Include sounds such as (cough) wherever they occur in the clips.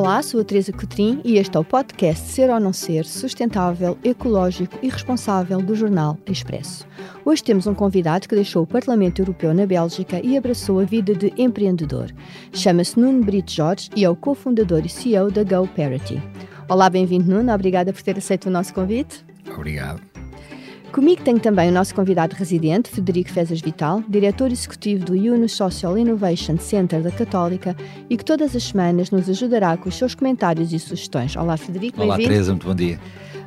Olá, sou a Teresa Cotrim e este é o podcast Ser ou Não Ser, sustentável, ecológico e responsável do jornal Expresso. Hoje temos um convidado que deixou o Parlamento Europeu na Bélgica e abraçou a vida de empreendedor. Chama-se Nuno Brito Jorge e é o cofundador e CEO da GoParity. Olá, bem-vindo Nuno, obrigada por ter aceito o nosso convite. Obrigado. Comigo tenho também o nosso convidado residente, Federico Fezas Vital, diretor executivo do Yunus Social Innovation Center da Católica e que todas as semanas nos ajudará com os seus comentários e sugestões. Olá, Federico. Olá, Teresa, muito bom dia.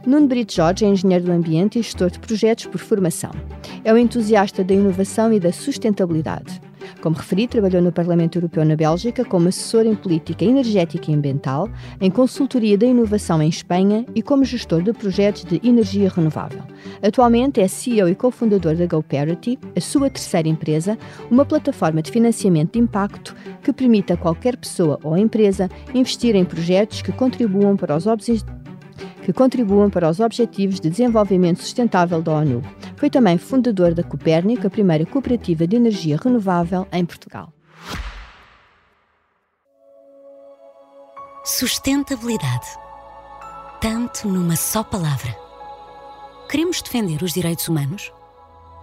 Nuno Brito Jorge é engenheiro do ambiente e gestor de projetos por formação. É um entusiasta da inovação e da sustentabilidade. Como referi, trabalhou no Parlamento Europeu na Bélgica como assessor em política energética e ambiental, em consultoria da inovação em Espanha e como gestor de projetos de energia renovável. Atualmente é CEO e cofundador da GoParity, a sua terceira empresa, uma plataforma de financiamento de impacto que permite a qualquer pessoa ou empresa investir em projetos que contribuam para os objetivos que contribuam para os Objetivos de Desenvolvimento Sustentável da ONU. Foi também fundador da Copérnico, a primeira cooperativa de energia renovável em Portugal. Sustentabilidade. Tanto numa só palavra. Queremos defender os direitos humanos?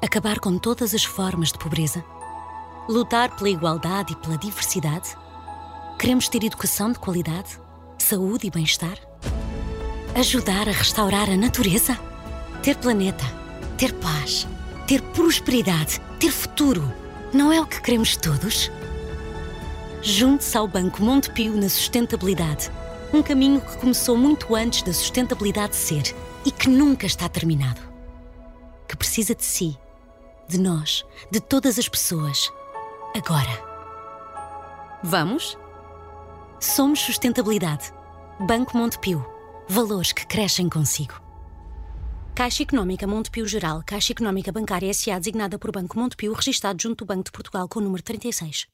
Acabar com todas as formas de pobreza? Lutar pela igualdade e pela diversidade? Queremos ter educação de qualidade? Saúde e bem-estar? Ajudar a restaurar a natureza? Ter planeta, ter paz, ter prosperidade, ter futuro. Não é o que queremos todos? Junte-se ao Banco Montepio na sustentabilidade. Um caminho que começou muito antes da sustentabilidade ser e que nunca está terminado. Que precisa de si, de nós, de todas as pessoas. Agora. Vamos? Somos Sustentabilidade. Banco Montepio valores que crescem consigo. Caixa Económica Montepio Geral, Caixa Económica Bancária S.A. designada por Banco Montepio, registado junto do Banco de Portugal com o número 36.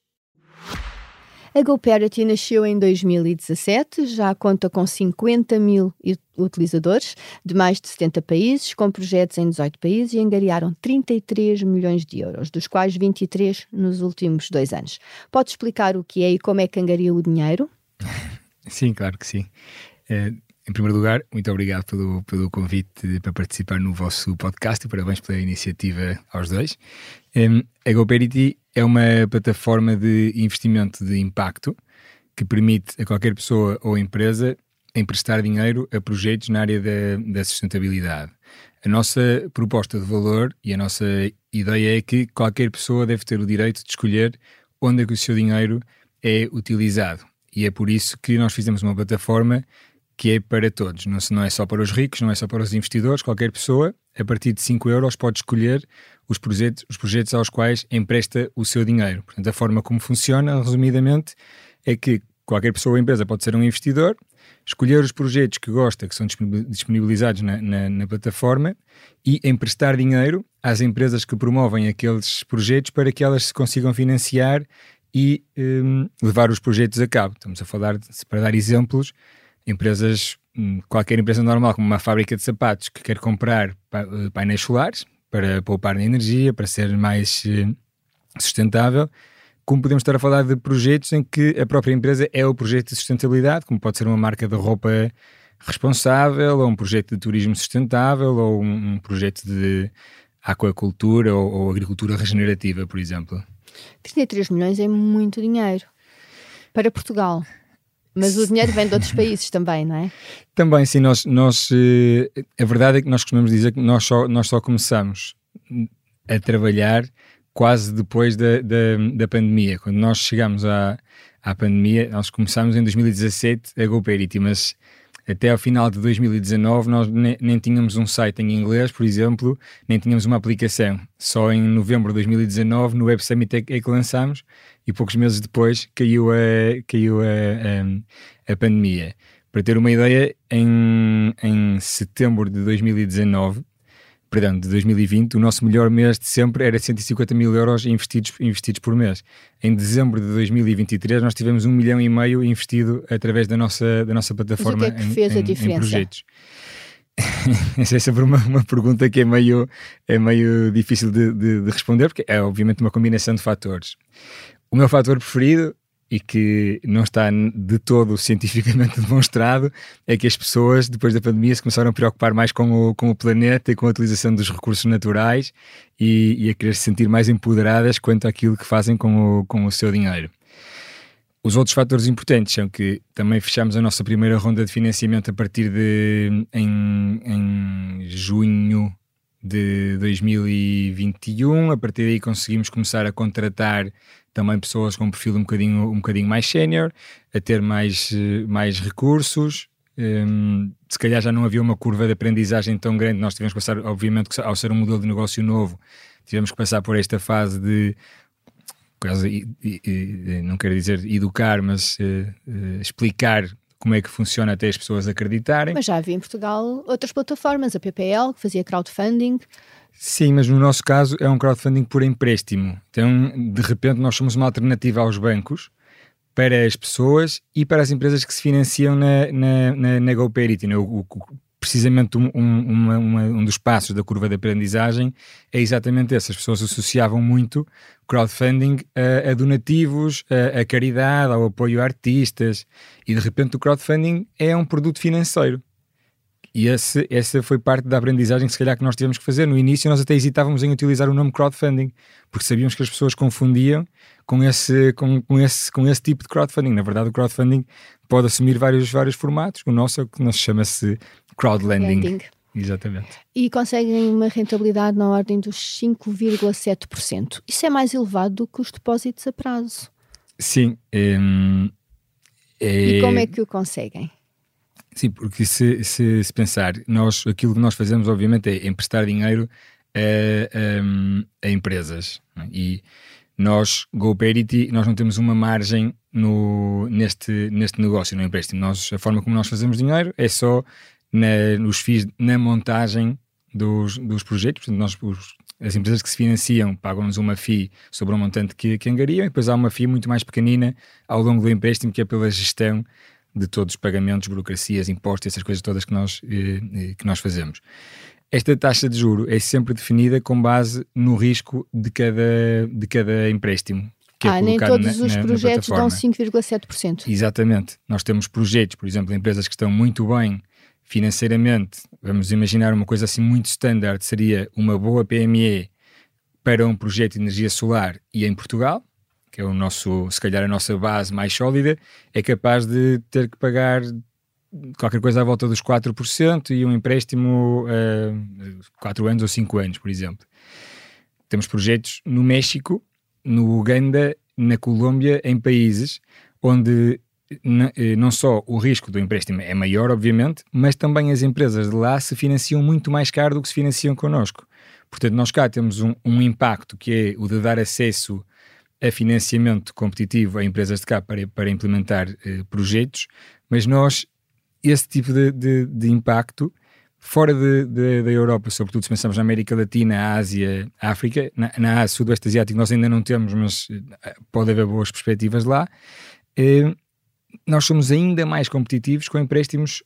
A GoParity nasceu em 2017, já conta com 50 mil utilizadores de mais de 70 países, com projetos em 18 países e angariaram 33 milhões de euros, dos quais 23 nos últimos dois anos. Pode explicar o que é e como é que angaria o dinheiro? (laughs) Sim, claro que sim. É, em primeiro lugar, muito obrigado pelo, pelo convite para participar no vosso podcast e parabéns pela iniciativa aos dois. Um, a GoParity é uma plataforma de investimento de impacto que permite a qualquer pessoa ou empresa emprestar dinheiro a projetos na área da, da sustentabilidade. A nossa proposta de valor e a nossa ideia é que qualquer pessoa deve ter o direito de escolher onde é que o seu dinheiro é utilizado. E é por isso que nós fizemos uma plataforma que é para todos, não, não é só para os ricos, não é só para os investidores, qualquer pessoa, a partir de 5 euros, pode escolher os projetos, os projetos aos quais empresta o seu dinheiro. Portanto, a forma como funciona, resumidamente, é que qualquer pessoa ou empresa pode ser um investidor, escolher os projetos que gosta, que são disponibilizados na, na, na plataforma, e emprestar dinheiro às empresas que promovem aqueles projetos para que elas se consigam financiar e um, levar os projetos a cabo. Estamos a falar, de, para dar exemplos, empresas, hum, qualquer empresa normal, como uma fábrica de sapatos que quer comprar eh, painéis solares para poupar na energia, para ser mais eh, sustentável, como podemos estar a falar de projetos em que a própria empresa é o projeto de sustentabilidade, como pode ser uma marca de roupa responsável, ou um projeto de turismo sustentável, ou um, projeto de aquacultura ou, ou, agricultura regenerativa, por exemplo. 33 milhões é muito dinheiro para Portugal. Mas o dinheiro vem de outros países também, não é? Também, sim. Nós, nós, eh, a verdade é que nós costumamos dizer que nós só, nós só começamos a trabalhar quase depois da, da, da pandemia. Quando nós chegamos à, à pandemia, nós começámos em 2017 a GoParity, mas até ao final de 2019 nós nem, nem, tínhamos um site em inglês, por exemplo, nem tínhamos uma aplicação. Só em novembro de 2019, no Web Summit, é, é que lançámos e poucos meses depois caiu a, caiu a, a, a pandemia. Para ter uma ideia, em, em setembro de 2019, perdão, de 2020, o nosso melhor mês de sempre era 150 mil euros investidos, investidos por mês. Em dezembro de 2023 nós tivemos um milhão e meio investido através da nossa, da nossa plataforma Mas o que é que fez em, a diferença? em projetos. (laughs) Essa é sempre uma, uma, pergunta que é meio, é meio difícil de, de, de responder, porque é obviamente uma combinação de fatores. O meu fator preferido e que não está de todo (laughs) cientificamente demonstrado é que as pessoas, depois da pandemia, se começaram a preocupar mais com o, com o planeta e com a utilização dos recursos naturais e, e a querer se sentir mais empoderadas quanto àquilo que fazem com o, com o seu dinheiro. Os outros fatores importantes são que também fechamos a nossa primeira ronda de financiamento a partir de em, em junho de 2021. A partir daí conseguimos começar a contratar também pessoas com um perfil um bocadinho, um bocadinho mais sénior, a ter mais, mais recursos. Um, se calhar já não havia uma curva de aprendizagem tão grande, nós tivemos que passar, obviamente, ao ser um modelo de negócio novo, tivemos que passar por esta fase de quase, não quero dizer educar, mas uh, uh, explicar como é que funciona até as pessoas acreditarem. Mas já havia em Portugal outras plataformas, a PPL, que fazia crowdfunding. Sim, mas no nosso caso é um crowdfunding por empréstimo. Então, de repente, nós somos uma alternativa aos bancos para as pessoas e para as empresas que se financiam na, na, na, na GoParity. Né? O, o, precisamente um, uma, uma, um dos passos da curva de aprendizagem é exatamente esse. As pessoas associavam muito crowdfunding a, a donativos, a, a, caridade, ao apoio a artistas e de repente o crowdfunding é um produto financeiro. E esse, essa foi parte da aprendizagem que se calhar que nós tivemos que fazer. No início nós até hesitávamos em utilizar o nome crowdfunding, porque sabíamos que as pessoas confundiam com esse, com, com esse, com esse tipo de crowdfunding. Na verdade o crowdfunding pode assumir vários, vários formatos. O nosso é o que nós chama-se crowdlending. Lending. Exatamente. E conseguem uma rentabilidade na ordem dos 5,7%. Isso é mais elevado do que os depósitos a prazo. Sim. Um, é... E como é que o conseguem? Sim, porque se, se, se, pensar, nós, aquilo que nós fazemos, obviamente, é emprestar dinheiro a, a, a empresas. É? E nós, GoParity, nós não temos uma margem no, neste, neste negócio, no empréstimo. Nós, a forma como nós fazemos dinheiro é só na, nos FIIs, na montagem dos, dos projetos. Portanto, nós, os, as empresas que se financiam pagam-nos uma FII sobre o montante que, que angariam e depois há uma FII muito mais pequenina ao longo do empréstimo que é pela gestão de todos os pagamentos, burocracias, impostos, essas coisas todas que nós, eh, eh, que nós fazemos. Esta taxa de juro é sempre definida com base no risco de cada, de cada empréstimo. Que é ah, nem todos na, os na, projetos na dão 5,7%. Exatamente. Nós temos projetos, por exemplo, empresas que estão muito bem financeiramente. Vamos imaginar uma coisa assim muito standard: seria uma boa PME para um projeto de energia solar e em Portugal que é o nosso, se calhar a nossa base mais sólida, é capaz de ter que pagar qualquer coisa à volta dos 4% e um empréstimo uh, 4 anos ou 5 anos, por exemplo. Temos projetos no México, no Uganda, na Colômbia, em países onde eh, não só o risco do empréstimo é maior, obviamente, mas também as empresas de lá se financiam muito mais caro do que se financiam connosco. Portanto, nós cá temos um, um impacto que é o de dar acesso a financiamento competitivo a empresas de cá para, para implementar eh, projetos, mas nós, esse tipo de, de, de impacto, fora da Europa, sobretudo se pensamos na América Latina, Ásia, África, na, na Ásia, Sudoeste Asiático, nós ainda não temos, mas eh, pode haver boas perspectivas lá. Eh, nós somos ainda mais competitivos com empréstimos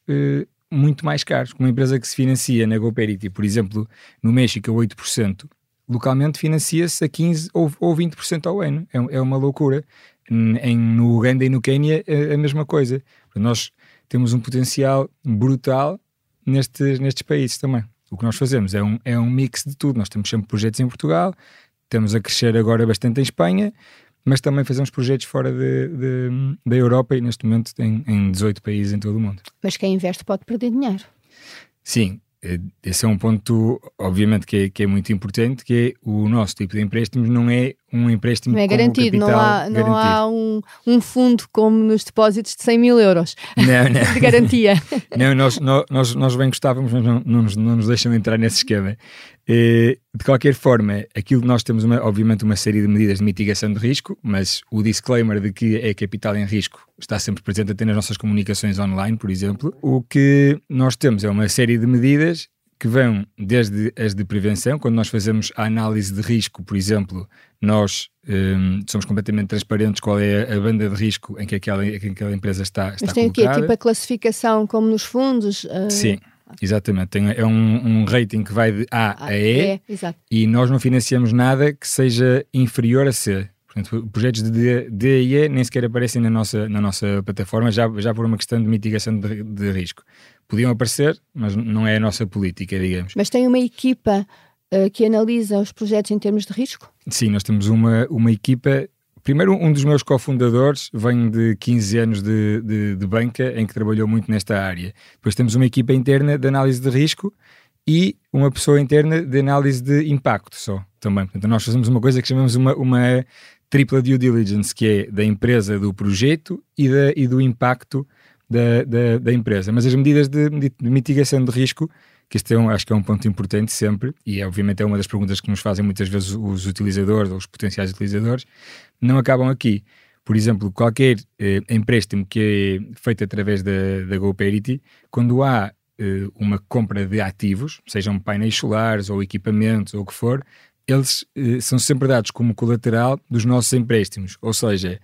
muito mais caros. Uma empresa que se financia na GoParity, por exemplo, no México a 8%, localmente financia-se a 15% ou, ou 20% ao ano. É, é uma loucura. Em, no Uganda e no Quênia é a mesma coisa. Nós temos um potencial brutal nestes, nestes países também. O que nós fazemos é um, é um mix de tudo. Nós temos sempre projetos em Portugal, estamos a crescer agora bastante em Espanha, mas também fazemos projetos fora de, de, da Europa e neste momento em, em 18 países em todo o mundo. Mas quem investe pode perder dinheiro. Sim, esse é um ponto, obviamente, que é, que é, muito importante, que é o nosso tipo de empréstimos não é um empréstimo não é garantido, não há, garantido. não há um, um, fundo como nos depósitos de 100 mil euros não, não. (laughs) de garantia. (laughs) não, nós, nós, nós bem gostávamos, mas não, não, nos, não nos deixam entrar nesse esquema. Eh, de qualquer forma, aquilo nós temos, uma, obviamente, uma série de medidas de mitigação de risco, mas o disclaimer de que é capital em risco está sempre presente até nas nossas comunicações online, por exemplo. O que nós temos é uma série de medidas que vão desde as de prevenção, quando nós fazemos a análise de risco, por exemplo, nós um, somos completamente transparentes qual é a banda de risco em que aquela, em que aquela empresa está, está Mas tem colocada. o quê? Tipo a classificação como nos fundos? Uh... Sim, exatamente. Tem, é um, um, rating que vai de A a, a E, e e nós não financiamos nada que seja inferior a C. Portanto, projetos de D e E nem sequer aparecem na nossa, na nossa plataforma, já, já por uma questão de mitigação de, de risco. Podiam aparecer, mas não é a nossa política, digamos. Mas tem uma equipa uh, que analisa os projetos em termos de risco? Sim, nós temos uma, uma equipa. Primeiro, um dos meus cofundadores vem de 15 anos de, de, de banca, em que trabalhou muito nesta área. Depois temos uma equipa interna de análise de risco e uma pessoa interna de análise de impacto só também. Portanto, nós fazemos uma coisa que chamamos uma, uma tripla due diligence, que é da empresa, do projeto e, da, e do impacto da, da, da, empresa. Mas as medidas de, de, mitigação de risco, que este é um, acho que é um ponto importante sempre, e é, obviamente é uma das perguntas que nos fazem muitas vezes os utilizadores ou os potenciais utilizadores, não acabam aqui. Por exemplo, qualquer eh, empréstimo que é feito através da, da GoParity, quando há eh, uma compra de ativos, sejam painéis solares ou equipamentos ou o que for, eles eh, são sempre dados como colateral dos nossos empréstimos. Ou seja,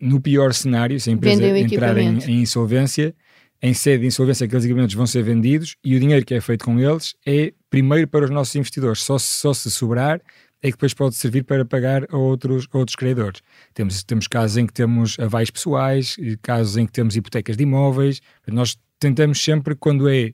no pior cenário, se a empresa entrar em, em, insolvência, em sede de insolvência, aqueles equipamentos vão ser vendidos e o dinheiro que é feito com eles é primeiro para os nossos investidores. Só, só se sobrar é que depois pode servir para pagar a outros, a outros credores. Temos, temos casos em que temos avais pessoais, casos em que temos hipotecas de imóveis. Nós tentamos sempre, quando é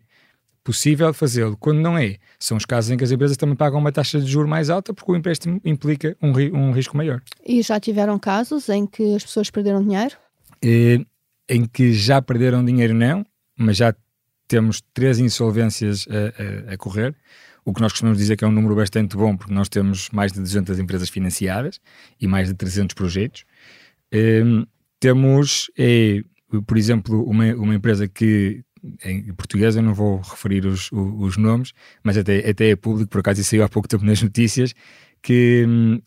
possível fazê-lo. Quando não é, são os casos em que as empresas também pagam uma taxa de juros mais alta porque o empréstimo implica um, ri um risco maior. E já tiveram casos em que as pessoas perderam dinheiro? Eh, em que já perderam dinheiro, não, mas já temos três insolvências a, a, a, correr, o que nós costumamos dizer que é um número bastante bom, porque nós temos mais de 200 empresas financiadas e mais de 300 projetos. Eh, temos, é, por exemplo, uma, uma empresa que em português eu não vou referir os, os nomes, mas até, até é público, por acaso isso saiu há pouco tempo nas notícias, que,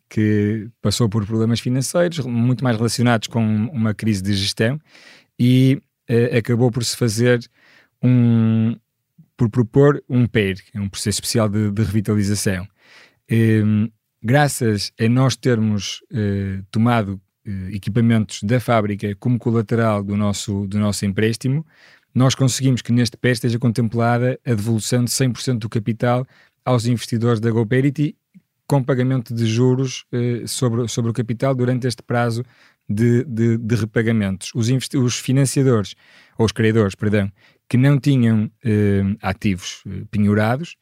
que passou por problemas financeiros, muito mais relacionados com uma crise de gestão, e uh, acabou por se fazer um por propor um PER, é um processo especial de, de revitalização. Um, graças a nós termos uh, tomado uh, equipamentos da fábrica como colateral do nosso, do nosso empréstimo, nós conseguimos que neste PER esteja contemplada a devolução de 100% do capital aos investidores da GoParity com pagamento de juros eh, sobre, sobre o capital durante este prazo de, de, de repagamentos. Os, os, financiadores, ou os credores, perdão, que não tinham eh, ativos eh, penhorados,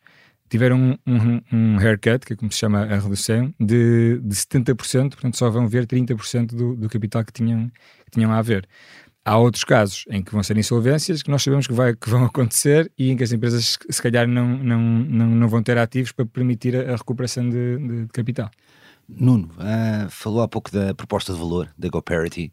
tiveram um, um, um, haircut, que é como se chama a redução, de, de 70%, portanto só vão ver 30% do, do capital que tinham, que tinham a haver. Há outros casos em que vão ser insolvências que nós sabemos que, vai, que vão (laughs) acontecer e em que as empresas se calhar não, não, não, não vão ter ativos para permitir a, recuperação de, de capital. Nuno, uh, falou há pouco da proposta de valor da GoParity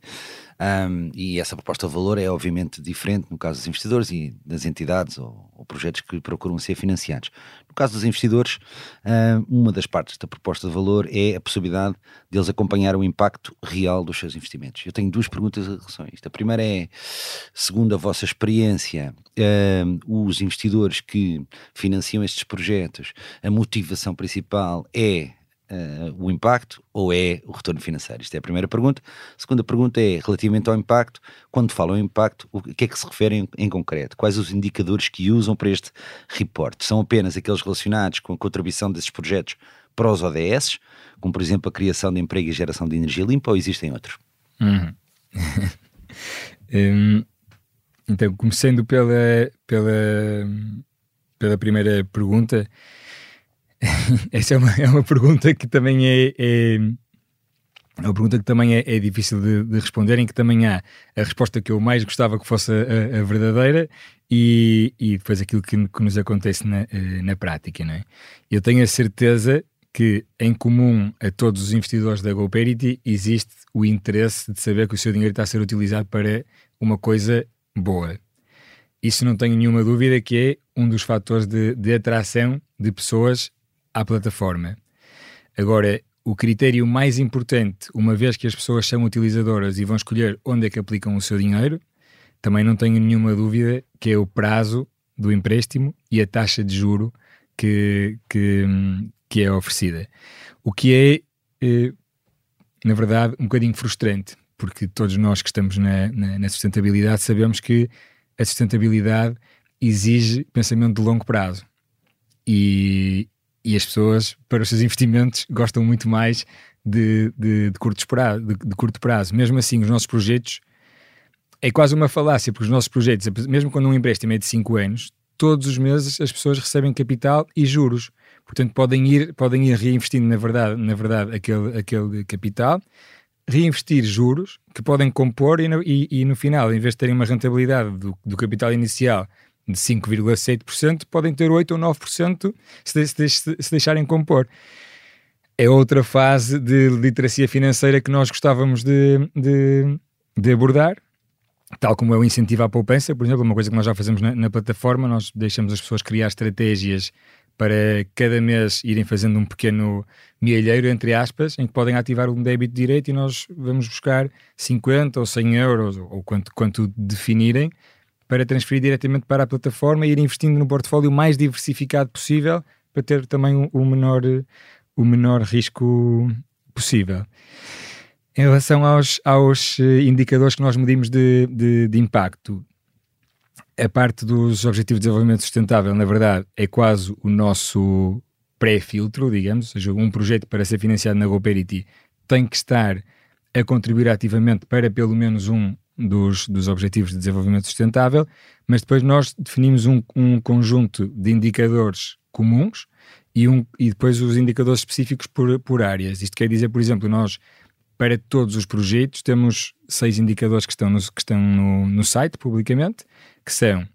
um, e essa proposta de valor é obviamente diferente no caso dos investidores e das entidades ou, ou projetos que procuram ser financiados. No caso dos investidores, uh, uma das partes da proposta de valor é a possibilidade deles acompanhar o impacto real dos seus investimentos. Eu tenho duas perguntas em relação a isto. A primeira é, segundo a vossa experiência, uh, os investidores que financiam estes projetos, a motivação principal é uh, o impacto ou é o retorno financeiro? Isto é a primeira pergunta. A segunda pergunta é, relativamente ao impacto, quando falam em impacto, o que é que se referem em, concreto? Quais os indicadores que usam para este report? São apenas aqueles relacionados com a contribuição desses projetos para os ODS, como por exemplo a criação de emprego e geração de energia limpa, ou existem outros? Uhum. (laughs) um, então, começando pela, pela, pela primeira pergunta, (laughs) Essa é uma, é uma pergunta que também é, é, é uma pergunta que também é, é difícil de, de, responder, em que também há a resposta que eu mais gostava que fosse a, a verdadeira e, e depois aquilo que, que nos acontece na, eh, na prática. Não é? Eu tenho a certeza que, em comum a todos os investidores da GoParity, existe o interesse de saber que o seu dinheiro está a ser utilizado para uma coisa boa. Isso não tenho nenhuma dúvida que é um dos fatores de, de atração de pessoas à plataforma. Agora, o critério mais importante, uma vez que as pessoas são utilizadoras e vão escolher onde é que aplicam o seu dinheiro, também não tenho nenhuma dúvida que é o prazo do empréstimo e a taxa de juro que, que, que é oferecida. O que é, eh, na verdade, um bocadinho frustrante, porque todos nós que estamos na, na, na sustentabilidade sabemos que a sustentabilidade exige pensamento de longo prazo. E, e as pessoas, para os seus investimentos, gostam muito mais de, de, de, curto prazo, de, de curto prazo. Mesmo assim, os nossos projetos é quase uma falácia, porque os nossos projetos, mesmo quando um empréstimo é de 5 anos, todos os meses as pessoas recebem capital e juros. Portanto, podem ir, podem ir reinvestindo, na verdade, na verdade aquele, aquele capital, reinvestir juros que podem compor e no, e, e no final, em vez de terem uma rentabilidade do, do capital inicial de 5,7%, podem ter 8 ou 9% se, se, se deixarem compor. É outra fase de literacia financeira que nós gostávamos de, de, de abordar, tal como é o incentivo à poupança, por exemplo, uma coisa que nós já fazemos na, na, plataforma, nós deixamos as pessoas criar estratégias para cada mês irem fazendo um pequeno milheiro, entre aspas, em que podem ativar um débito direito e nós vamos buscar 50 ou 100 euros, ou quanto, quanto definirem, para transferir diretamente para a plataforma e ir investindo no portfólio mais diversificado possível para ter também o, menor, o menor risco possível. Em relação aos, aos eh, indicadores que nós medimos de, de, de impacto, a parte dos Objetivos de Desenvolvimento Sustentável, na verdade, é quase o nosso pré-filtro, digamos, ou seja, um projeto para ser financiado na GoParity tem que estar a contribuir ativamente para pelo menos um dos, dos Objetivos de Desenvolvimento Sustentável, mas depois nós definimos um, um conjunto de indicadores comuns e, um, e depois os indicadores específicos por, por áreas. Isto quer dizer, por exemplo, nós para todos os projetos temos seis indicadores que estão no, que estão no, no site publicamente que são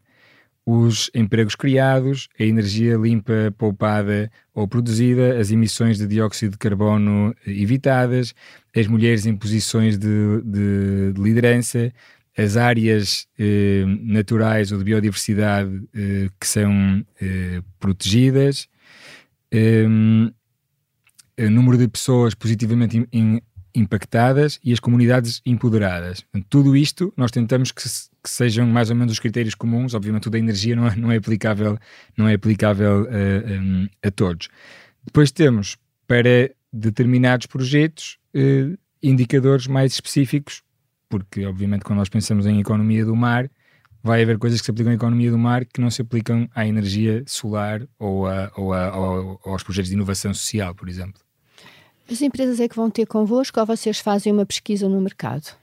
os empregos criados, a energia limpa poupada ou produzida, as emissões de dióxido de carbono evitadas, as mulheres em posições de, de, de liderança, as áreas eh, naturais ou de biodiversidade eh, que são eh, protegidas, eh, o número de pessoas positivamente impactadas e as comunidades empoderadas. Tudo isto nós tentamos que, que, sejam mais ou menos os critérios comuns. Obviamente, o da energia não é, não é aplicável, não é aplicável uh, eh, um, a todos. Depois temos para determinados projetos uh, indicadores mais específicos, porque obviamente quando nós pensamos em economia do mar, vai haver coisas que se aplicam à economia do mar que não se aplicam à energia solar ou, a, ou, a, ou aos projetos de inovação social, por exemplo. As empresas é que vão ter convosco ou vocês fazem uma pesquisa no mercado?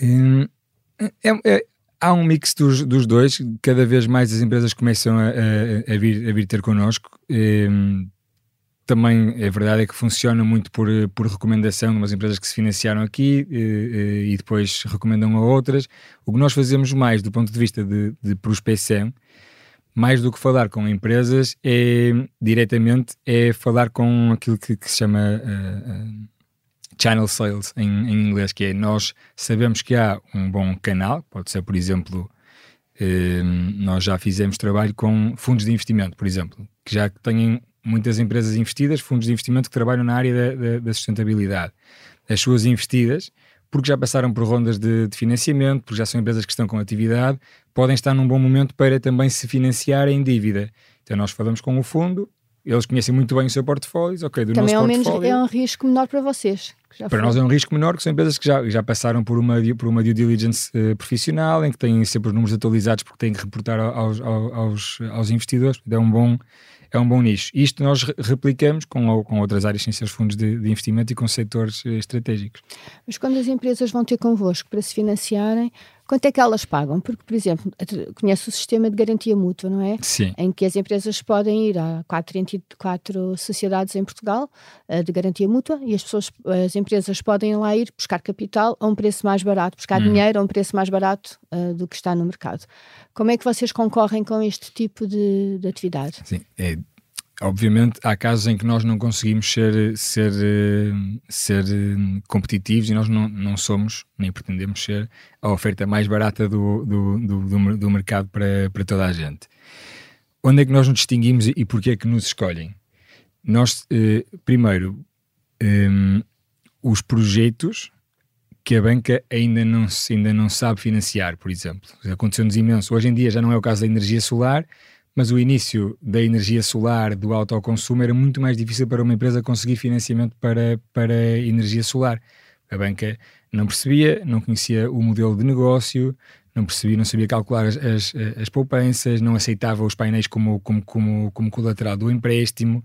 Hum, é, é, há um mix dos, dos, dois. Cada vez mais as empresas começam a, a, a, vir, a vir ter connosco. Hum, também é verdade é que funciona muito por, por recomendação de umas empresas que se financiaram aqui e, e depois recomendam a outras. O que nós fazemos mais do ponto de vista de, de prospecção mais do que falar com empresas, é diretamente é falar com aquilo que, que se chama uh, uh, channel sales em, em, inglês, que é nós sabemos que há um bom canal, pode ser, por exemplo, uh, nós já fizemos trabalho com fundos de investimento, por exemplo, que já têm muitas empresas investidas, fundos de investimento que trabalham na área da, da, da sustentabilidade. As suas investidas porque já passaram por rondas de, de, financiamento, porque já são empresas que estão com atividade, podem estar num bom momento para também se financiar em dívida. Então nós falamos com o fundo, eles conhecem muito bem o seu portfólio, ok, do também nosso portfólio. Também é um risco menor para vocês. Para nós é um risco menor, que são empresas que já, já passaram por uma, por uma due diligence uh, profissional, em que têm sempre os números atualizados porque têm que reportar aos, aos, aos investidores. É um bom é um bom nicho. Isto nós replicamos com, com outras áreas sem ser fundos de, de, investimento e com setores eh, estratégicos. Mas quando as empresas vão ter convosco para se financiarem, quanto é que elas pagam? Porque, por exemplo, conhece o sistema de garantia mútua, não é? Sim. Em que as empresas podem ir a quatro, quatro sociedades em Portugal uh, de garantia mútua e as pessoas, as empresas podem lá ir buscar capital a um preço mais barato, buscar hum. dinheiro a um preço mais barato uh, do que está no mercado. Como é que vocês concorrem com este tipo de, de atividade? Sim, é, Obviamente há casos em que nós não conseguimos ser, ser, ser competitivos e nós não, não somos, nem pretendemos ser, a oferta mais barata do, do, do, do mercado para, para toda a gente. Onde é que nós nos distinguimos e porquê é que nos escolhem? Nós, eh, primeiro, eh, os projetos que a banca ainda não, ainda não sabe financiar, por exemplo. Aconteceu-nos imenso. Hoje em dia já não é o caso da energia solar, mas o início da energia solar, do autoconsumo, era muito mais difícil para uma empresa conseguir financiamento para, para energia solar. A banca não percebia, não conhecia o modelo de negócio, não percebia, não sabia calcular as, as, as poupanças, não aceitava os painéis como, como, como, como colateral do empréstimo.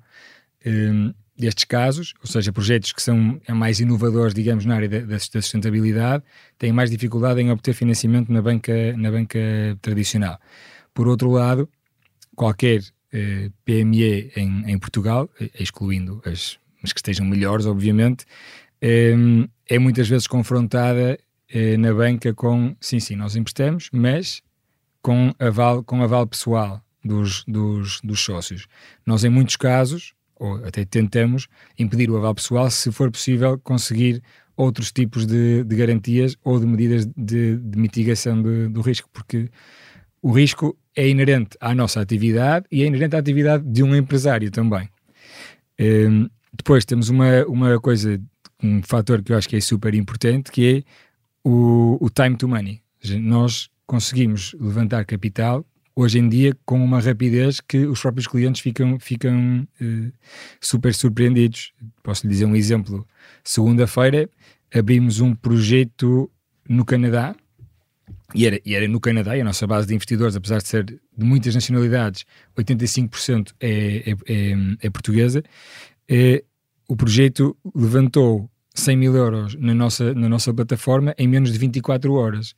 Um, destes casos, ou seja, projetos que são mais inovadores, digamos, na área da, da sustentabilidade, têm mais dificuldade em obter financiamento na banca, na banca tradicional. Por outro lado, qualquer eh, PME em, em, Portugal, eh, excluindo as, as, que estejam melhores, obviamente, eh, é muitas vezes confrontada eh, na banca com, sim, sim, nós emprestamos, mas com aval, com aval pessoal dos, dos, dos sócios. Nós, em muitos casos, ou até tentamos, impedir o aval pessoal se for possível conseguir outros tipos de, de garantias ou de medidas de, de mitigação de, do risco, porque o risco é inerente à nossa atividade e é inerente à atividade de um empresário também. Um, depois temos uma, uma coisa, um fator que eu acho que é super importante, que é o, o time to money. Nós conseguimos levantar capital hoje em dia com uma rapidez que os próprios clientes ficam, ficam uh, super surpreendidos. Posso lhe dizer um exemplo. Segunda-feira abrimos um projeto no Canadá e era, e era no Canadá, e a nossa base de investidores, apesar de ser de muitas nacionalidades, 85% é, é, é, é portuguesa. É, o projeto levantou 100 mil euros na nossa, na nossa plataforma em menos de 24 horas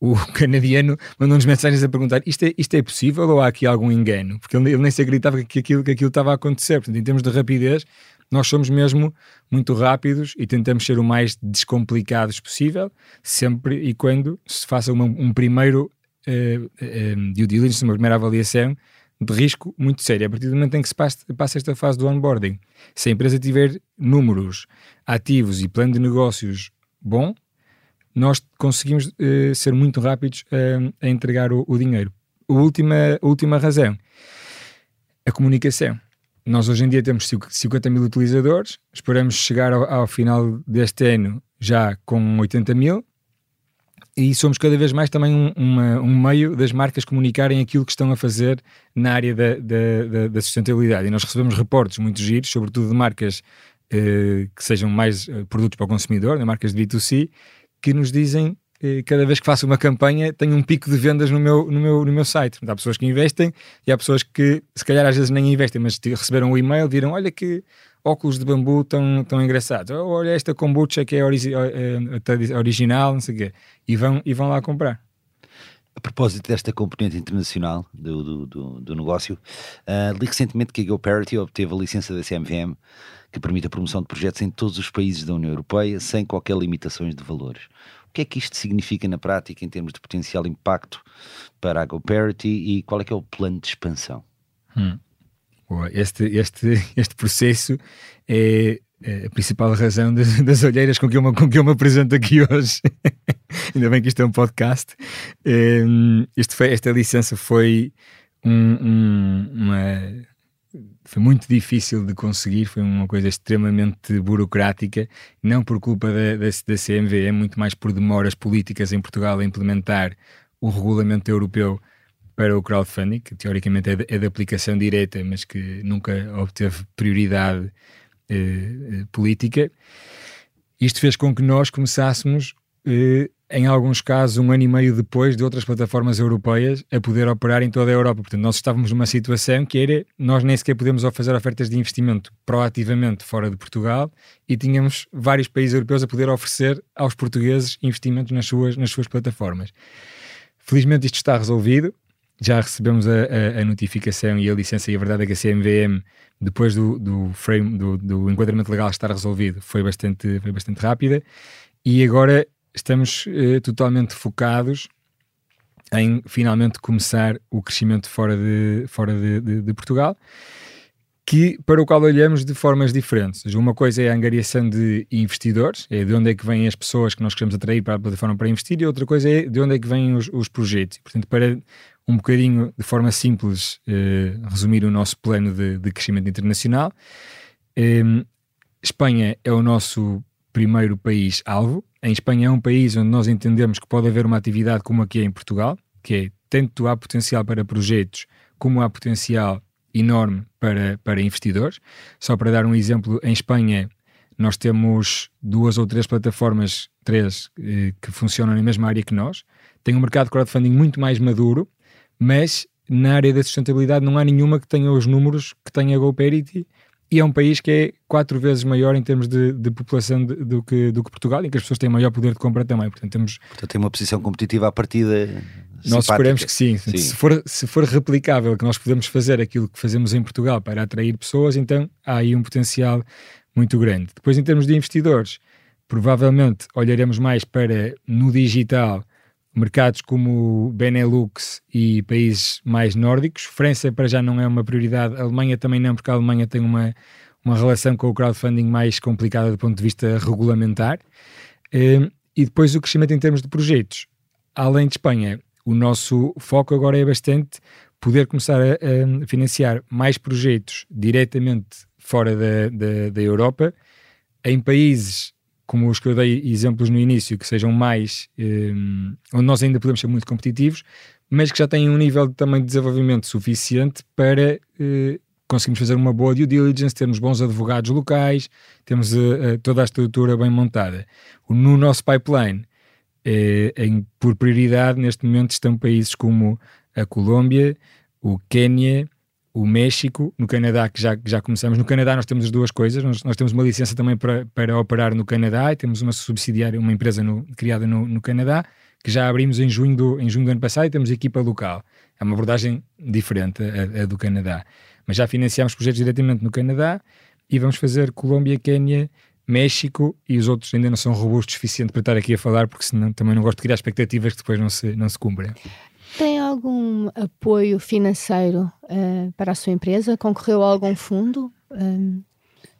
o (laughs) canadiano mandou-nos mensagens a perguntar isto é, isto é possível ou há aqui algum engano? Porque ele, ele nem se acreditava que aquilo, que aquilo estava a acontecer. Portanto, em termos de rapidez, nós somos mesmo muito rápidos e tentamos ser o mais descomplicados possível, sempre e quando se faça uma, um primeiro uh, due diligence, uma primeira avaliação de risco muito sério. A partir do momento em que se passa, passa esta fase do onboarding, se a empresa tiver números ativos e plano de negócios bom, nós conseguimos uh, ser muito rápidos uh, a entregar o, o, dinheiro. A última, a última razão, a comunicação. Nós hoje em dia temos 50 mil utilizadores, esperamos chegar ao, ao final deste ano já com 80 mil e somos cada vez mais também um, uma, um, meio das marcas comunicarem aquilo que estão a fazer na área da, da, da, da sustentabilidade. E nós recebemos reportes muito giros, sobretudo de marcas eh, que sejam mais eh, produtos para o consumidor, de né, marcas de B2C, que nos dizem cada vez que faço uma campanha tenho um pico de vendas no meu, no meu, no meu site. Há pessoas que investem e há pessoas que se calhar às vezes nem investem, mas receberam o e-mail, viram, olha que óculos de bambu tão, tão engraçados, oh, olha esta kombucha que é, ori é original, não sei o quê, e vão, e vão lá comprar. A propósito desta componente internacional do, do, do, do negócio, uh, li recentemente que a GoParity obteve a licença da CMVM que permite a promoção de projetos em todos os países da União Europeia sem qualquer limitações de valores. Que é que isto significa na prática em termos de potencial impacto para a GoParity e qual é que é o plano de expansão? Hum. Este, este, este processo é, é a principal razão das, das, olheiras com que, eu me, com que eu me apresento aqui hoje. (laughs) Ainda bem que isto é um podcast. Um, isto foi, esta licença foi um, um, uma foi muito difícil de conseguir, foi uma coisa extremamente burocrática, não por culpa da, da, da CMV, é muito mais por demoras políticas em Portugal a implementar o regulamento europeu para o crowdfunding, que teoricamente é de, é de aplicação direta, mas que nunca obteve prioridade eh, eh política. Isto fez com que nós começássemos eh, em alguns casos, um ano e meio depois de outras plataformas europeias a poder operar em toda a Europa. Portanto, nós estávamos numa situação que era, nós nem sequer podemos fazer ofertas de investimento proativamente fora de Portugal e tínhamos vários países europeus a poder oferecer aos portugueses investimentos nas suas, nas suas plataformas. Felizmente isto está resolvido, já recebemos a, a, a, notificação e a licença, e a verdade é que a CMVM, depois do, do frame, do, do enquadramento legal estar resolvido, foi bastante, foi bastante rápida, e agora estamos eh, totalmente focados em finalmente começar o crescimento fora de, fora de, de, de, Portugal, que, para o qual olhamos de formas diferentes. Uma coisa é a angariação de investidores, é de onde é que vêm as pessoas que nós queremos atrair para a plataforma para investir, e outra coisa é de onde é que vêm os, os projetos. Portanto, para um bocadinho, de forma simples, eh, resumir o nosso plano de, de crescimento internacional, eh, Espanha é o nosso primeiro país-alvo. Em Espanha é um país onde nós entendemos que pode haver uma atividade como aqui em Portugal, que é tanto há potencial para projetos como há potencial enorme para, para investidores. Só para dar um exemplo, em Espanha nós temos duas ou três plataformas, três, eh, que funcionam na mesma área que nós. Tem um mercado de crowdfunding muito mais maduro, mas na área da sustentabilidade não há nenhuma que tenha os números que tem a GoParity e é um país que é quatro vezes maior em termos de, de população de, do, que, do que Portugal e que as pessoas têm maior poder de compra também. Portanto, temos... Portanto, tem uma posição competitiva à partida. Nós simpática. esperamos que sim. Sim. Se, for, se for replicável, que nós podemos fazer aquilo que fazemos em Portugal para atrair pessoas, então há aí um potencial muito grande. Depois, em termos de investidores, provavelmente olharemos mais para no digital mercados como Benelux e países mais nórdicos. França para já não é uma prioridade, a Alemanha também não, porque a Alemanha tem uma, uma relação com o crowdfunding mais complicada do ponto de vista regulamentar. Um, e depois o crescimento em termos de projetos. Além de Espanha, o nosso foco agora é bastante poder começar a, a financiar mais projetos diretamente fora da, da, da Europa, em países como os que eu dei exemplos no início, que sejam mais, um, onde nós ainda podemos ser muito competitivos, mas que já têm um nível de, também de desenvolvimento suficiente para uh, conseguirmos fazer uma boa due diligence, termos bons advogados locais, temos uh, uh, toda a estrutura bem montada. No nosso pipeline, em, por prioridade, neste momento estão países como a Colômbia, o Quênia, o México, no Canadá, que já, já começamos. No Canadá nós temos as duas coisas, nós, nós temos uma licença também para, para operar no Canadá e temos uma subsidiária, uma empresa no, criada no, no, Canadá, que já abrimos em junho, do, em junho do ano passado e temos equipa local. É uma abordagem diferente a, a do Canadá. Mas já financiamos projetos diretamente no Canadá e vamos fazer Colômbia, Quénia, México e os outros ainda não são robustos o suficiente para estar aqui a falar, porque senão também não gosto de criar expectativas que depois não se, não se cumprem. Tem algum apoio financeiro uh, para a sua empresa? Concorreu a algum fundo? Um...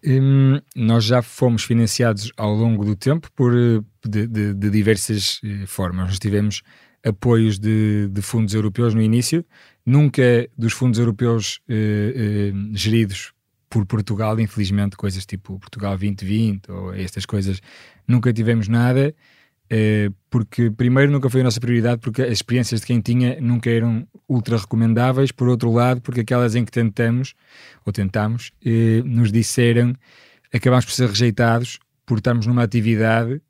Um, nós já fomos financiados ao longo do tempo por, eh, de, de, de diversas formas. Nós tivemos apoios de, de, fundos europeus no início, nunca dos fundos europeus geridos por Portugal, infelizmente, coisas tipo Portugal 2020 ou estas coisas, nunca tivemos nada. Eh, porque primeiro nunca foi a nossa prioridade porque as experiências de quem tinha nunca eram ultra recomendáveis, por outro lado porque aquelas em que tentamos ou tentamos eh, nos disseram acabámos por ser rejeitados por estarmos numa atividade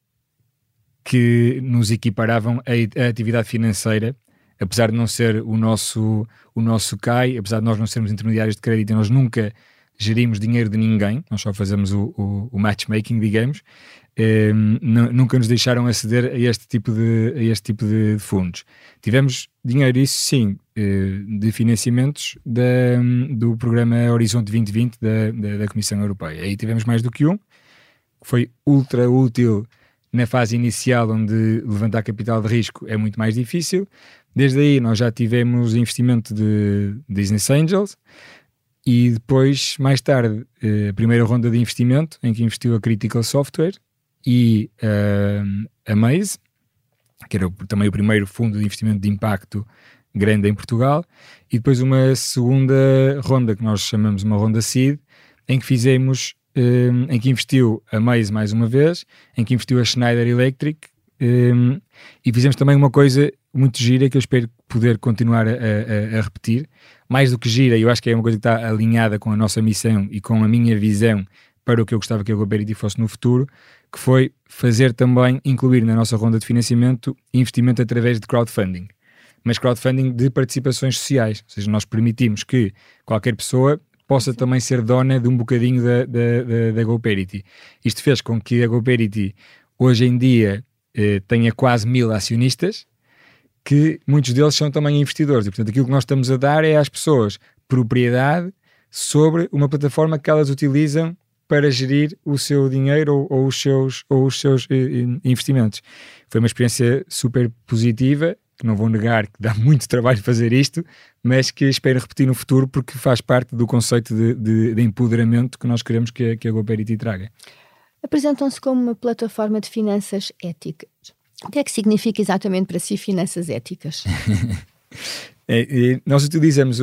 que nos equiparavam à atividade financeira. Apesar de não ser o nosso o nosso CAI, apesar de nós não sermos intermediários de crédito, nós nunca gerimos dinheiro de ninguém, nós só fazemos o, o, o matchmaking, digamos, eh, nunca nos deixaram aceder a este tipo de, a este tipo de fundos. Tivemos dinheiro, isso sim, eh, de financiamentos da, do programa Horizonte 2020 da, da, da, Comissão Europeia. Aí tivemos mais do que um, que foi ultra útil na fase inicial, onde levantar capital de risco é muito mais difícil. Desde aí nós já tivemos investimento de Business Angels, e depois, mais tarde, eh, a primeira ronda de investimento, em que investiu a Critical Software, e uh, a Maze, que era também o primeiro fundo de investimento de impacto grande em Portugal, e depois uma segunda ronda que nós chamamos uma ronda seed, em que fizemos, um, em que investiu a Maze mais uma vez, em que investiu a Schneider Electric, um, e fizemos também uma coisa muito gira que eu espero poder continuar a, a, a, repetir. Mais do que gira, eu acho que é uma coisa que está alinhada com a nossa missão e com a minha visão para o que eu gostava que a GoParity fosse no futuro, que foi fazer também, incluir na nossa ronda de financiamento, investimento através de crowdfunding. Mas crowdfunding de participações sociais, ou seja, nós permitimos que qualquer pessoa possa também ser dona de um bocadinho da, da, da, da GoParity. Isto fez com que a GoParity hoje em dia eh, tenha quase mil acionistas, que muitos deles são também investidores. E, portanto, aquilo que nós estamos a dar é às pessoas propriedade sobre uma plataforma que elas utilizam para gerir o seu dinheiro ou, ou os seus, ou os seus uh, investimentos. Foi uma experiência super positiva, que não vou negar que dá (laughs) muito trabalho fazer isto, mas que espero repetir no futuro porque faz parte do conceito de, de, de empoderamento que nós queremos que a, que a GoParity traga. Apresentam-se como uma plataforma de finanças éticas. O que é que significa exatamente para si finanças éticas? (laughs) É, é, nós utilizamos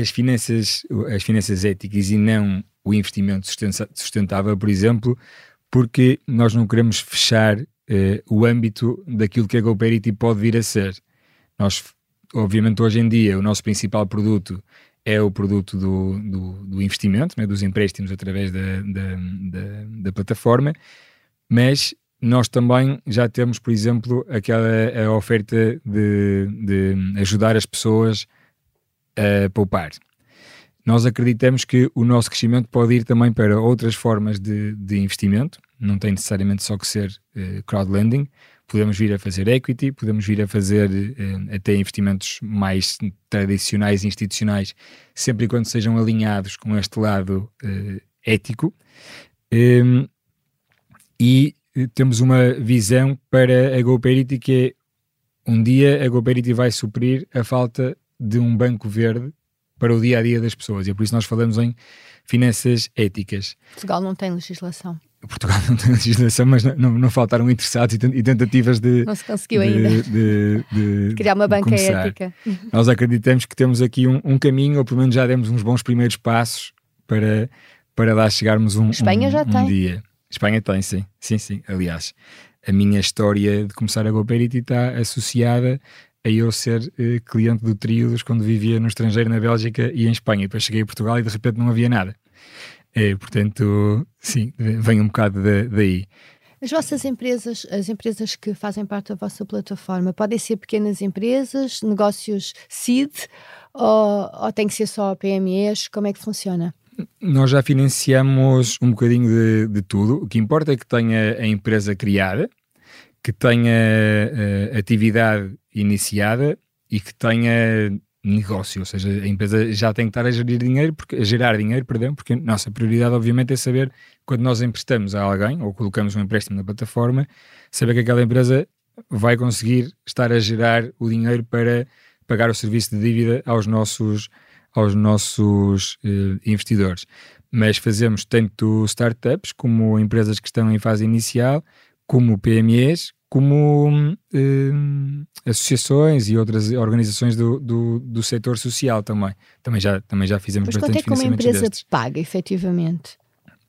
as finanças, as finanças éticas e não o investimento sustentável, por exemplo, porque nós não queremos fechar eh, o âmbito daquilo que a GoParity pode vir a ser. Nós, obviamente, hoje em dia, o nosso principal produto é o produto do, do, do investimento, né, dos empréstimos através da, da, da, da, plataforma, mas nós também já temos, por exemplo, aquela a oferta de, de ajudar as pessoas a poupar. Nós acreditamos que o nosso crescimento pode ir também para outras formas de, de investimento, não tem necessariamente só que ser uh, crowdlending, podemos vir a fazer equity, podemos vir a fazer uh, até investimentos mais tradicionais institucionais, sempre e quando sejam alinhados com este lado uh, ético. Um, e temos uma visão para a GoParity que é um dia a GoParity vai suprir a falta de um banco verde para o dia a dia das pessoas e é por isso nós falamos em finanças éticas. Portugal não tem legislação. Portugal não tem legislação, mas não, não, não faltaram interessados e tentativas de. Não se conseguiu de, ainda. De, de, (laughs) Criar uma banca ética. Nós acreditamos que temos aqui um, um, caminho, ou pelo menos já demos uns bons primeiros passos para, para lá chegarmos um, Espanha um, já um tem. dia. Espanha tem, sim. Sim, sim. Aliás, a minha história de começar a GoParity está associada a eu ser uh, cliente do Tríodos quando vivia no estrangeiro, na Bélgica e em Espanha. Depois cheguei a Portugal e de repente não havia nada. É, portanto, sim, vem um bocado daí. As vossas empresas, as empresas que fazem parte da vossa plataforma, podem ser pequenas empresas, negócios seed, ou, ou tem que ser só PMEs? Como é que funciona? Nós já financiamos um bocadinho de, de tudo. O que importa é que tenha a empresa criada, que tenha uh, atividade iniciada e que tenha negócio, ou seja, a empresa já tem que estar a gerir dinheiro, porque, a gerar dinheiro, perdão, porque a nossa prioridade obviamente é saber quando nós emprestamos a alguém ou colocamos um empréstimo na plataforma, saber que aquela empresa vai conseguir estar a gerar o dinheiro para pagar o serviço de dívida aos nossos, aos nossos uh, investidores. Mas fazemos tanto startups como empresas que estão em fase inicial, como PMEs, como hum, associações e outras organizações do, do, do, setor social também. Também já, também já fizemos Mas bastante quanto é que uma empresa destes. paga, efetivamente?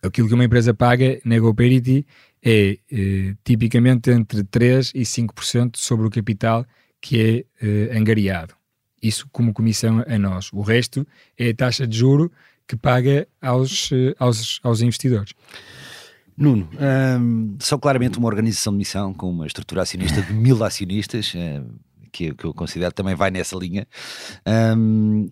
Aquilo que uma empresa paga na GoParity é eh, tipicamente entre 3% e 5% sobre o capital que é eh, angariado. Isso como comissão a nós. O resto é a taxa de juro que paga aos, eh, aos, aos investidores. Nuno, um, são claramente uma organização de missão com uma estrutura acionista de mil acionistas, um, que, que, eu considero também vai nessa linha. Um,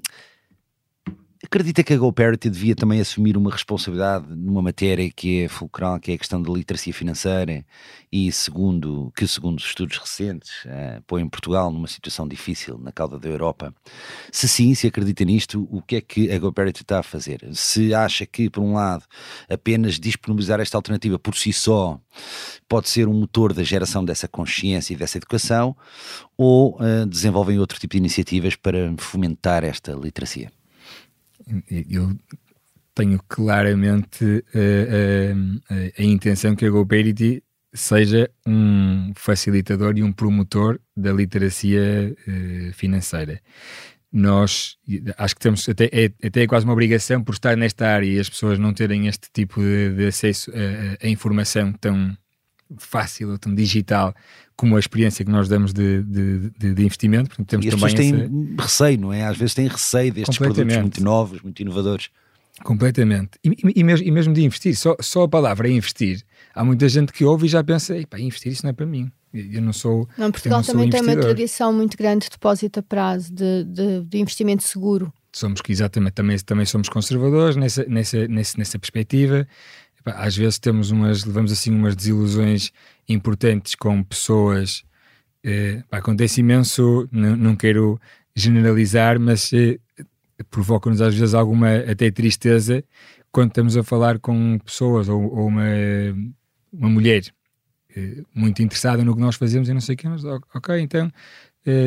acredita que a GoParity devia também assumir uma responsabilidade numa matéria que é fulcral, que é a questão da literacia financeira e segundo que segundo os estudos recentes uh, põe Portugal numa situação difícil na cauda da Europa. Se sim, se acredita nisto, o que é que a GoParity está a fazer? Se acha que, por um lado, apenas disponibilizar esta alternativa por si só pode ser um motor da geração dessa consciência e dessa educação ou uh, desenvolvem outro tipo de iniciativas para fomentar esta literacia? Eu tenho claramente uh, uh, a intenção que a GoParity seja um facilitador e um promotor da literacia uh, financeira. Nós acho que temos até é, até é quase uma obrigação por estar nesta área e as pessoas não terem este tipo de, de acesso a, a, informação tão fácil ou tão digital como a experiência que nós damos de, de, de, de investimento. Portanto, temos e as pessoas têm essa... receio, não é? Às vezes têm receio destes produtos muito novos, muito inovadores. Completamente. E, e, mesmo, e mesmo de investir, só, só a palavra investir. Há muita gente que ouve e já pensa, investir isso não é para mim. Eu não sou. Não, Portugal não também tem uma tradição muito grande de depósito a prazo, de, de, de investimento seguro. Somos que exatamente também, também somos conservadores nessa, nessa, nessa, nessa perspectiva às vezes temos umas, levamos assim umas desilusões importantes com pessoas. Eh, pá, acontece imenso, não, quero generalizar, mas eh, provoca-nos às vezes alguma até tristeza quando estamos a falar com pessoas ou, ou uma, uma mulher eh, muito interessada no que nós fazemos e não sei o que, mas ok, então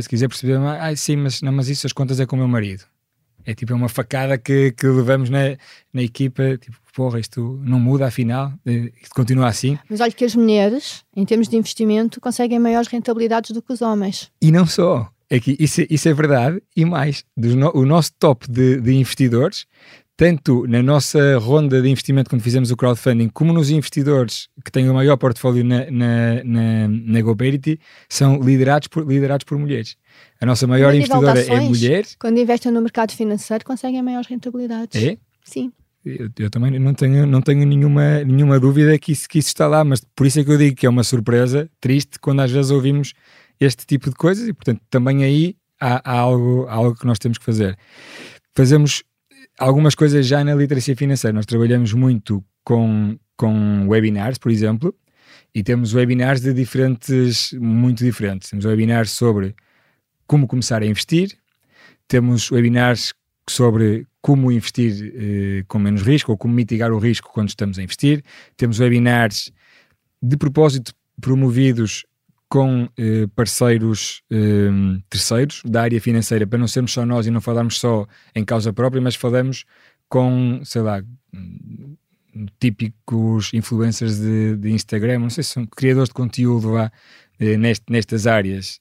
se quiser perceber ah, sim, mas, não, mas isso as contas é com o meu marido. É tipo é uma facada que, que levamos na, na equipa, tipo, porra, isto não muda afinal, eh, isto continua assim. Mas olha que as mulheres, em termos de investimento, conseguem maiores rentabilidades do que os homens. E não só, é que isso, isso é verdade, e mais, no, o nosso top de, de investidores tanto na nossa ronda de investimento quando fizemos o crowdfunding, como nos investidores que têm o maior portfólio na, na, na, na GoParity, são liderados por, liderados por mulheres. A nossa maior investidora ações, é mulher. Quando investem no mercado financeiro, conseguem maiores rentabilidades. É? Sim. Eu, eu, também não tenho, não tenho nenhuma, nenhuma dúvida que isso, que isso está lá, mas por isso é que eu digo que é uma surpresa triste quando às vezes ouvimos este tipo de coisas e, portanto, também aí há, há algo, há algo que nós temos que fazer. Fazemos algumas coisas já na literacia financeira. Nós trabalhamos muito com, com webinars, por exemplo, e temos webinars de diferentes, muito diferentes. Temos webinars sobre como começar a investir, temos webinars sobre como investir eh, com menos risco ou como mitigar o risco quando estamos a investir. Temos webinars de propósito promovidos com eh, parceiros eh, terceiros da área financeira para não sermos só nós e não falarmos só em causa própria, mas falamos com, sei lá, típicos influencers de, de Instagram, não sei se são criadores de conteúdo lá nest, nestas áreas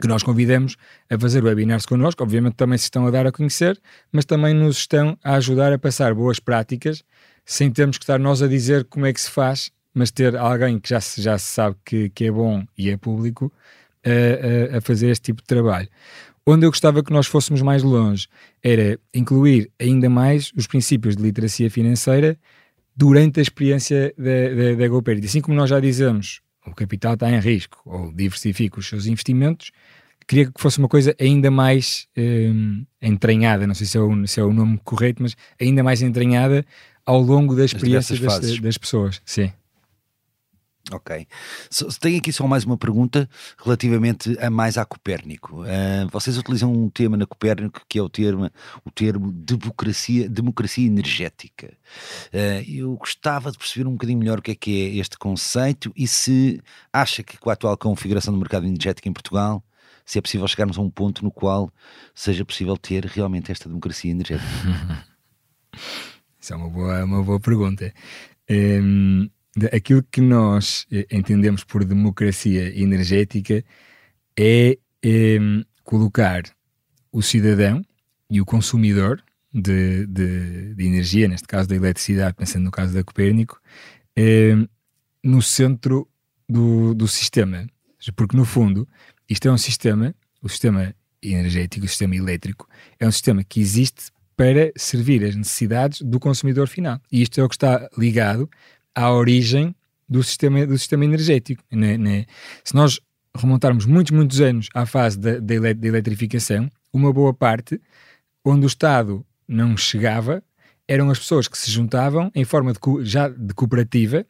que nós convidamos a fazer webinars connosco. Obviamente também se estão a dar a conhecer, mas também nos estão a ajudar a passar boas práticas sem termos que estar nós a dizer como é que se faz mas ter alguém que já se, já se sabe que, que é bom e é público a, a, a fazer este tipo de trabalho. Onde eu gostava que nós fôssemos mais longe era incluir ainda mais os princípios de literacia financeira durante a experiência da, da. Assim como nós já dizemos, o capital está em risco ou diversifica os seus investimentos, queria que fosse uma coisa ainda mais um, entranhada, não sei se é, o, se é o nome correto, mas ainda mais entranhada ao longo da experiência das, das, pessoas. Sim. Ok. Tenho aqui só mais uma pergunta relativamente a mais a Copérnico. Uh, vocês utilizam um tema na Copérnico que é o termo, o termo democracia, democracia energética. Uh, eu gostava de perceber um bocadinho melhor o que é que é este conceito e se acha que com a atual configuração do mercado energético em Portugal, se é possível chegarmos a um ponto no qual seja possível ter realmente esta democracia energética. (laughs) Isso é uma boa, uma boa pergunta. Um aquilo que nós eh, entendemos por democracia energética é, é colocar o cidadão e o consumidor de, de, de, energia, neste caso da eletricidade, pensando no caso da Copérnico, é, no centro do, do sistema. Porque, no fundo, isto é um sistema, o sistema energético, o sistema elétrico, é um sistema que existe para servir as necessidades do consumidor final. E isto é o que está ligado à origem do sistema, do sistema energético. Né, né? Se nós remontarmos muitos, muitos anos à fase da, da, eletrificação, uma boa parte, onde o Estado não chegava, eram as pessoas que se juntavam em forma de, já de cooperativa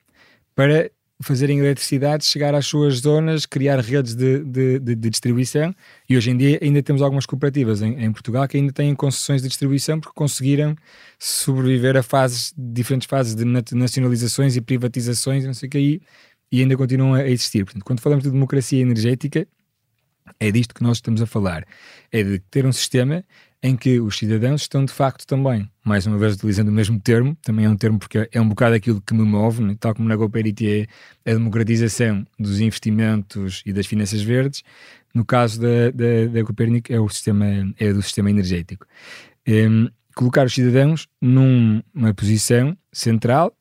para fazerem eletricidade chegar às suas zonas, criar redes de, de, de, de distribuição. E hoje em dia ainda temos algumas cooperativas em, em, Portugal que ainda têm concessões de distribuição porque conseguiram sobreviver a fases, diferentes fases de nacionalizações e privatizações, não sei o que aí, e ainda continuam a existir. Portanto, quando falamos de democracia energética, é disto que nós estamos a falar. É de ter um sistema em que os cidadãos estão de facto também, mais uma vez utilizando o mesmo termo, também é um termo porque é um bocado aquilo que me move, né? tal como na GoParity é a democratização dos investimentos e das finanças verdes, no caso da, da, da é o sistema, é do sistema energético. Um, colocar os cidadãos numa posição central,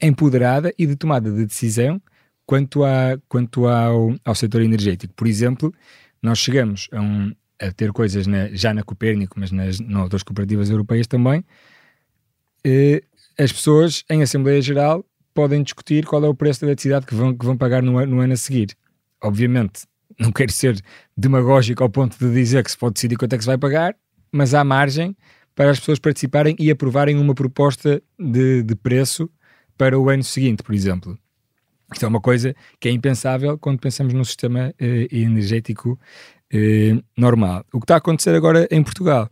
empoderada e de tomada de decisão quanto, a, quanto ao, ao setor energético. Por exemplo, nós chegamos a um, a ter coisas na, já na Copérnico, mas nas, outras cooperativas europeias também, eh, as pessoas em Assembleia Geral podem discutir qual é o preço da eletricidade que vão, que vão pagar no, no ano a seguir. Obviamente, não quero ser demagógico ao ponto de dizer que se pode decidir quanto é que se vai pagar, mas há margem para as pessoas participarem e aprovarem uma proposta de, de preço para o ano seguinte, por exemplo. Isto é uma coisa que é impensável quando pensamos num sistema eh, energético eh, normal. O que está a acontecer agora em Portugal,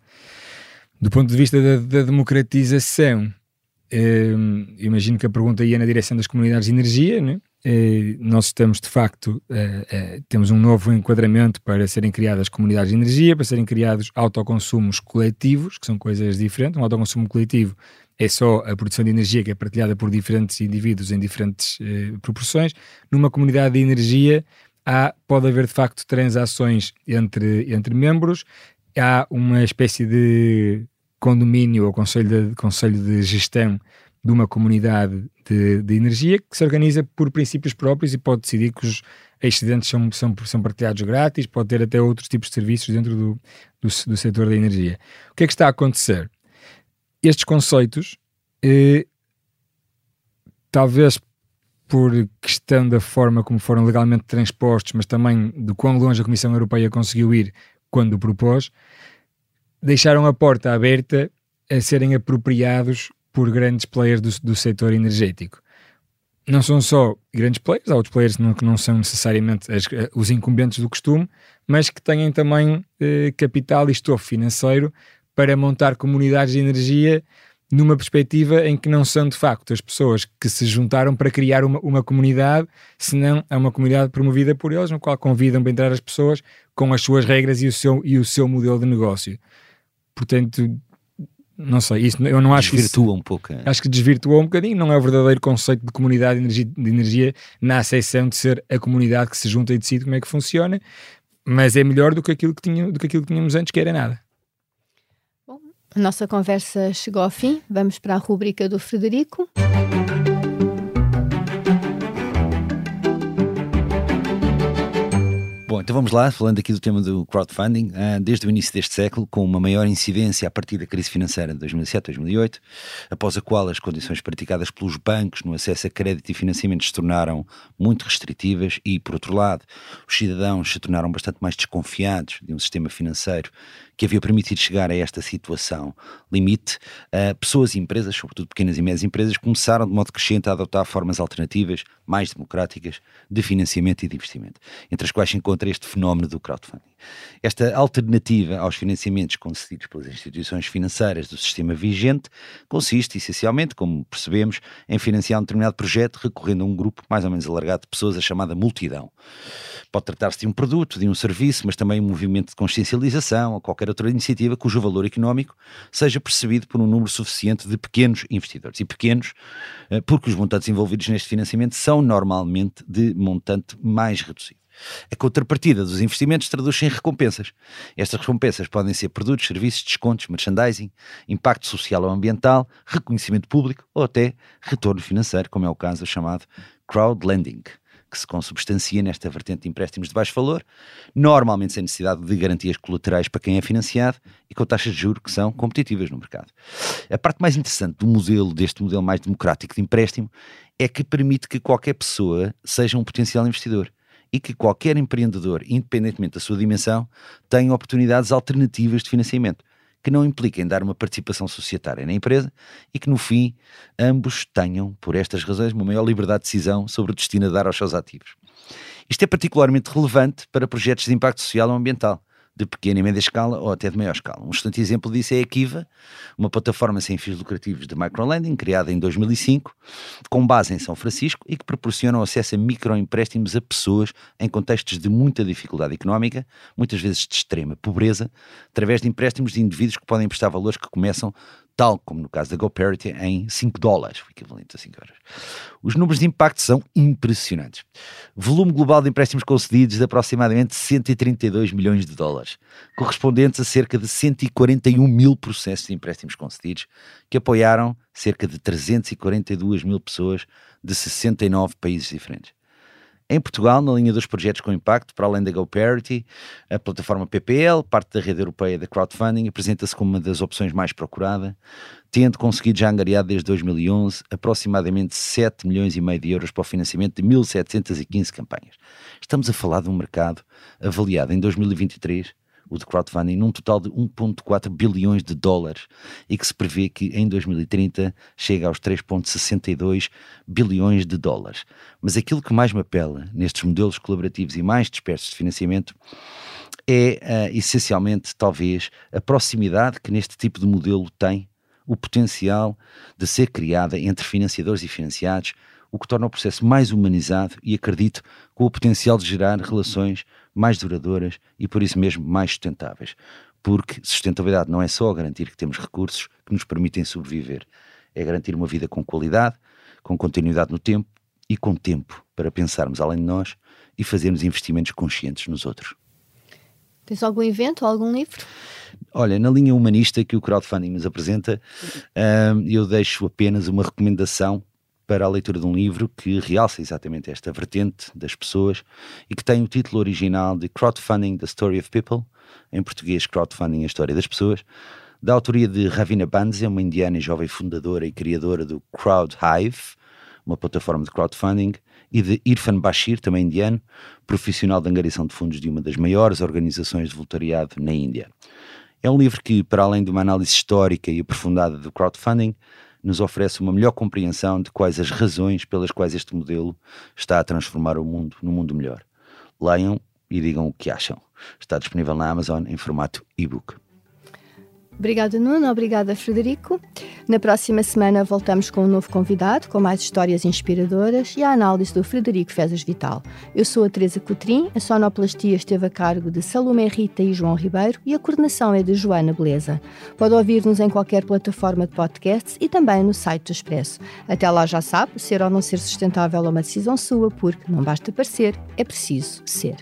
do ponto de vista da, da democratização, eh, imagino que a pergunta ia na direção das comunidades de energia, né? Eh, nós estamos de facto, eh, eh, temos um novo enquadramento para serem criadas comunidades de energia, para serem criados autoconsumos coletivos, que são coisas diferentes. Um autoconsumo coletivo é só a produção de energia que é partilhada por diferentes indivíduos em diferentes proporções. Numa comunidade de energia, há, pode haver de facto transações entre, entre membros, há uma espécie de condomínio ou conselho de, conselho de gestão de uma comunidade de, de, energia que se organiza por princípios próprios e pode decidir que os excedentes são, são, são partilhados grátis, pode ter até outros tipos de serviços dentro do, do, do setor da energia. O que é que está a acontecer? Estes conceitos, eh, talvez por questão da forma como foram legalmente transpostos, mas também de quão longe a Comissão Europeia conseguiu ir quando o propôs, deixaram a porta aberta a serem apropriados por grandes players do, do setor energético. Não são só grandes players, há outros players que não são necessariamente as, eh, os incumbentes do costume, mas que têm também eh, capital e estofo financeiro para montar comunidades de energia numa perspectiva em que não são de facto as pessoas que se juntaram para criar uma, uma comunidade, senão é uma comunidade promovida por eles, no qual convidam para entrar as pessoas com as suas regras e o seu, e o seu modelo de negócio. Portanto, não sei, isso, eu não acho Desvirtua isso, um pouco. É. Acho que desvirtuou um bocadinho, não é o verdadeiro conceito de comunidade de energia, de energia na acessão de ser a comunidade que se junta e decide como é que funciona, mas é melhor do que aquilo que, tinha, do que, aquilo que tínhamos antes, que era nada. A nossa conversa chegou ao fim, vamos para a rubrica do Frederico. Bom, então vamos lá, falando aqui do tema do crowdfunding, ah, desde o início deste século, com uma maior incidência a partir da crise financeira de 2007-2008, após a qual as condições praticadas pelos bancos no acesso a crédito e financiamento se tornaram muito restritivas e, por outro lado, os cidadãos se tornaram bastante mais desconfiados de um sistema financeiro que havia permitido chegar a esta situação limite, uh, pessoas e empresas, sobretudo pequenas e médias empresas, começaram de modo crescente a adotar formas alternativas, mais democráticas, de financiamento e de investimento, entre as quais se encontra este fenómeno do crowdfunding. Esta alternativa aos financiamentos concedidos pelas instituições financeiras do sistema vigente consiste, essencialmente, como percebemos, em financiar um determinado projeto recorrendo a um grupo mais ou menos alargado de pessoas, a chamada multidão. Pode tratar-se de um produto, de um serviço, mas também um movimento de consciencialização ou qualquer outra iniciativa cujo valor económico seja percebido por um número suficiente de pequenos investidores. E pequenos, eh, porque os montantes envolvidos neste financiamento são normalmente de montante mais reduzido. A contrapartida dos investimentos traduz-se em recompensas. Estas recompensas podem ser produtos, serviços, descontos, merchandising, impacto social ou ambiental, reconhecimento público ou até retorno financeiro, como é o caso chamado crowdlending que se consubstancia nesta vertente de empréstimos de baixo valor, normalmente sem necessidade de garantias colaterais para quem é financiado e com taxas de juros que são competitivas no mercado. A parte mais interessante do modelo, deste modelo mais democrático de empréstimo, é que permite que qualquer pessoa seja um potencial investidor e que qualquer empreendedor, independentemente da sua dimensão, tenha oportunidades alternativas de financiamento que não impliquem dar uma participação societária na empresa e que, no fim, ambos tenham, por estas razões, uma maior liberdade de decisão sobre o destino a dar aos seus ativos. Isto é particularmente relevante para projetos de impacto social ou ambiental, de pequena e média escala ou até de maior escala. Um excelente exemplo disso é a Kiva, uma plataforma sem fins lucrativos de microlending, criada em 2005, com base em São Francisco e que proporciona acesso a microempréstimos a pessoas em contextos de muita dificuldade económica, muitas vezes de extrema pobreza, através de empréstimos de indivíduos que podem prestar valores que começam tal como no caso da GoParity, em 5 dólares, o equivalente a 5 euros. Os números de impacto são impressionantes. Volume global de empréstimos concedidos de aproximadamente 132 milhões de dólares, correspondentes a cerca de 141 mil processos de empréstimos concedidos, que apoiaram cerca de 342 mil pessoas de 69 países diferentes. Em Portugal, na linha dos projetos com impacto, para além da GoParity, a plataforma PPL, parte da rede europeia de crowdfunding, apresenta-se como uma das opções mais procurada, tendo conseguido já angariar desde 2011 aproximadamente 7 milhões e meio de euros para o financiamento de 1.715 campanhas. Estamos a falar de um mercado avaliado em 2023 o de crowdfunding, num total de 1,4 bilhões de dólares e que se prevê que em 2030 chegue aos 3,62 bilhões de dólares. Mas aquilo que mais me apela nestes modelos colaborativos e mais dispersos de financiamento é uh, essencialmente, talvez, a proximidade que neste tipo de modelo tem o potencial de ser criada entre financiadores e financiados, o que torna o processo mais humanizado e acredito com o potencial de gerar relações mais duradouras e por isso mesmo mais sustentáveis. Porque sustentabilidade não é só garantir que temos recursos que nos permitem sobreviver, é garantir uma vida com qualidade, com continuidade no tempo e com tempo para pensarmos além de nós e fazermos investimentos conscientes nos outros. Tens algum evento, algum livro? Olha, na linha humanista que o crowdfunding nos apresenta, eu deixo apenas uma recomendação para a leitura de um livro que realça exatamente esta vertente das pessoas e que tem o título original de Crowdfunding: The Story of People, em português, Crowdfunding: A História das Pessoas, da autoria de Ravina Banzia, uma indiana e jovem fundadora e criadora do CrowdHive, uma plataforma de crowdfunding, e de Irfan Bashir, também indiano, profissional de angariação de fundos de uma das maiores organizações de voluntariado na Índia. É um livro que, para além de uma análise histórica e aprofundada do crowdfunding, nos oferece uma melhor compreensão de quais as razões pelas quais este modelo está a transformar o mundo num mundo melhor. Leiam e digam o que acham. Está disponível na Amazon em formato e-book. Obrigada, Nuno. Obrigada, Frederico. Na próxima semana voltamos com um novo convidado, com mais histórias inspiradoras e a análise do Frederico Fezas Vital. Eu sou a Teresa Cotrim, a sonoplastia esteve a cargo de Salomé Rita e João Ribeiro e a coordenação é de Joana Beleza. Pode ouvir-nos em qualquer plataforma de podcasts e também no site do Expresso. Até lá já sabe, ser ou não ser sustentável é uma decisão sua, porque não basta parecer, é preciso ser.